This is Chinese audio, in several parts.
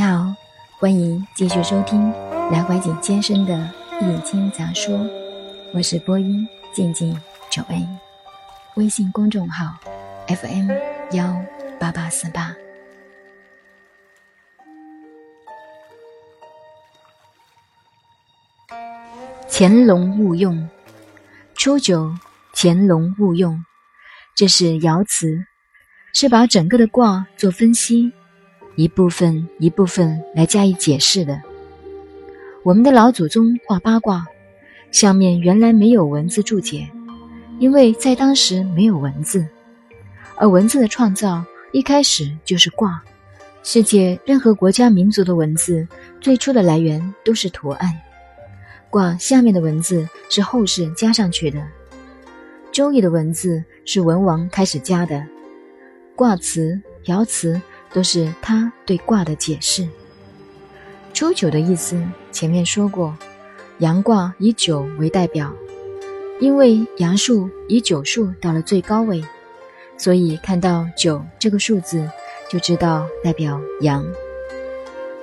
好欢迎继续收听南怀瑾先生的《易经杂说》，我是播音静静九 A，微信公众号 FM 幺八八四八。潜龙勿用，初九潜龙勿用，这是爻辞，是把整个的卦做分析。一部分一部分来加以解释的。我们的老祖宗画八卦，上面原来没有文字注解，因为在当时没有文字，而文字的创造一开始就是卦。世界任何国家民族的文字最初的来源都是图案，卦下面的文字是后世加上去的。周易的文字是文王开始加的，卦辞、爻辞。都是他对卦的解释。初九的意思前面说过，阳卦以九为代表，因为阳数以九数到了最高位，所以看到九这个数字就知道代表阳。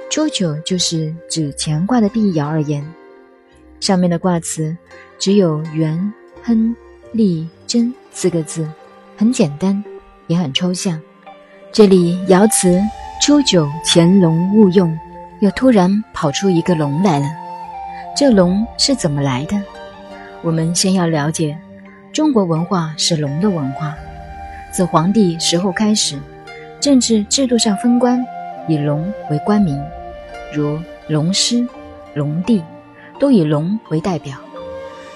初九就是指乾卦的第一爻而言，上面的卦词只有元、亨、利、贞四个字，很简单，也很抽象。这里爻辞初九潜龙勿用，又突然跑出一个龙来了。这龙是怎么来的？我们先要了解，中国文化是龙的文化。自黄帝时候开始，政治制度上封官以龙为官名，如龙师、龙帝，都以龙为代表。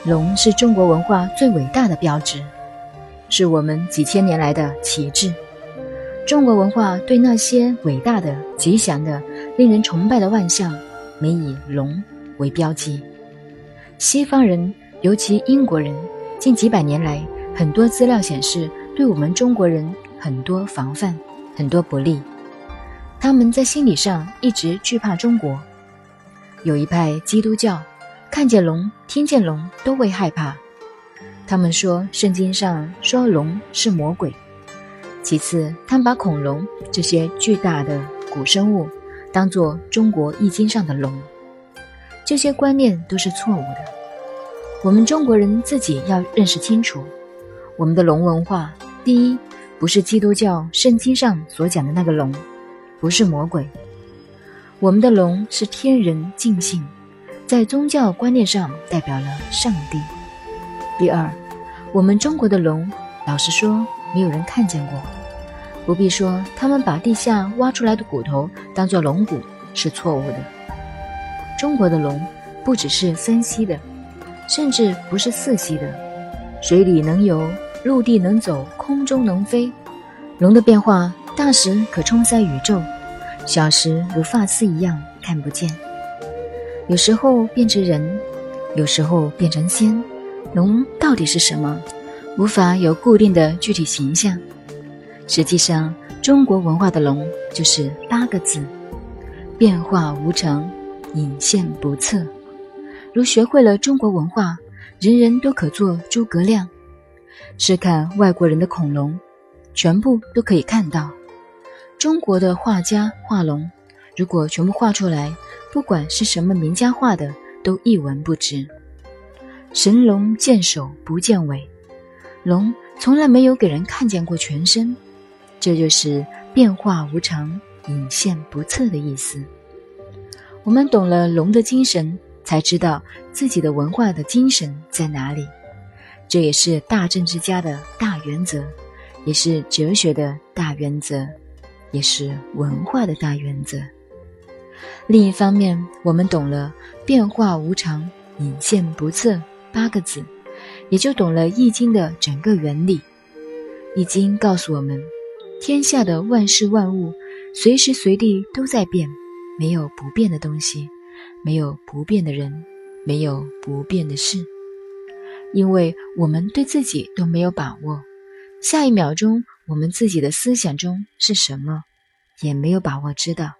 龙是中国文化最伟大的标志，是我们几千年来的旗帜。中国文化对那些伟大的、吉祥的、令人崇拜的万象，每以龙为标记。西方人，尤其英国人，近几百年来，很多资料显示，对我们中国人很多防范，很多不利。他们在心理上一直惧怕中国。有一派基督教，看见龙、听见龙都会害怕。他们说，圣经上说龙是魔鬼。其次，他们把恐龙这些巨大的古生物当作中国易经上的龙，这些观念都是错误的。我们中国人自己要认识清楚，我们的龙文化，第一，不是基督教圣经上所讲的那个龙，不是魔鬼。我们的龙是天人尽性，在宗教观念上代表了上帝。第二，我们中国的龙，老实说。没有人看见过，不必说，他们把地下挖出来的骨头当做龙骨是错误的。中国的龙不只是三栖的，甚至不是四栖的，水里能游，陆地能走，空中能飞。龙的变化大时可冲塞宇宙，小时如发丝一样看不见。有时候变成人，有时候变成仙。龙到底是什么？无法有固定的具体形象。实际上，中国文化的龙就是八个字：变化无常，隐现不测。如学会了中国文化，人人都可做诸葛亮。试看外国人的恐龙，全部都可以看到。中国的画家画龙，如果全部画出来，不管是什么名家画的，都一文不值。神龙见首不见尾。龙从来没有给人看见过全身，这就是变化无常、隐现不测的意思。我们懂了龙的精神，才知道自己的文化的精神在哪里。这也是大政治家的大原则，也是哲学的大原则，也是文化的大原则。另一方面，我们懂了“变化无常、隐现不测”八个字。也就懂了《易经》的整个原理。《易经》告诉我们，天下的万事万物，随时随地都在变，没有不变的东西，没有不变的人，没有不变的事。因为我们对自己都没有把握，下一秒钟我们自己的思想中是什么，也没有把握知道。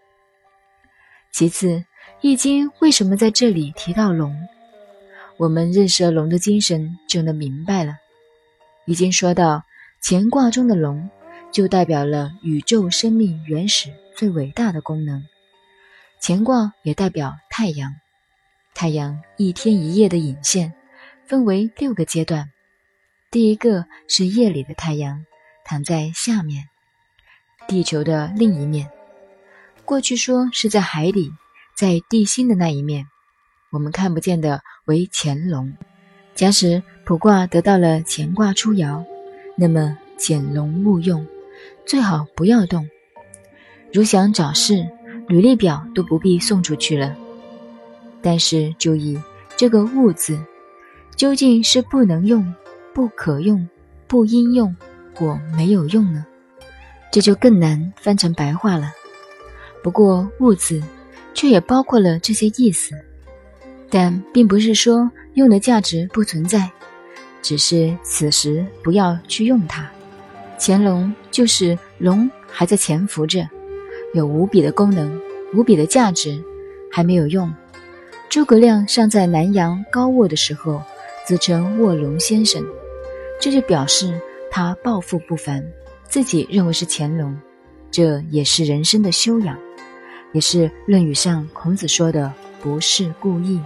其次，《易经》为什么在这里提到龙？我们认识了龙的精神，就能明白了。已经说到乾卦中的龙，就代表了宇宙生命原始最伟大的功能。乾卦也代表太阳，太阳一天一夜的引线，分为六个阶段。第一个是夜里的太阳，躺在下面，地球的另一面。过去说是在海里，在地心的那一面，我们看不见的为乾隆。假使卜卦得到了乾卦出爻，那么潜龙勿用，最好不要动。如想找事，履历表都不必送出去了。但是注意这个“勿”字，究竟是不能用、不可用、不应用或没有用呢？这就更难翻成白话了。不过“勿”字却也包括了这些意思，但并不是说用的价值不存在，只是此时不要去用它。乾隆就是龙还在潜伏着。有无比的功能，无比的价值，还没有用。诸葛亮尚在南阳高卧的时候，自称卧龙先生，这就表示他抱负不凡，自己认为是乾隆。这也是人生的修养，也是《论语》上孔子说的“不是故意”。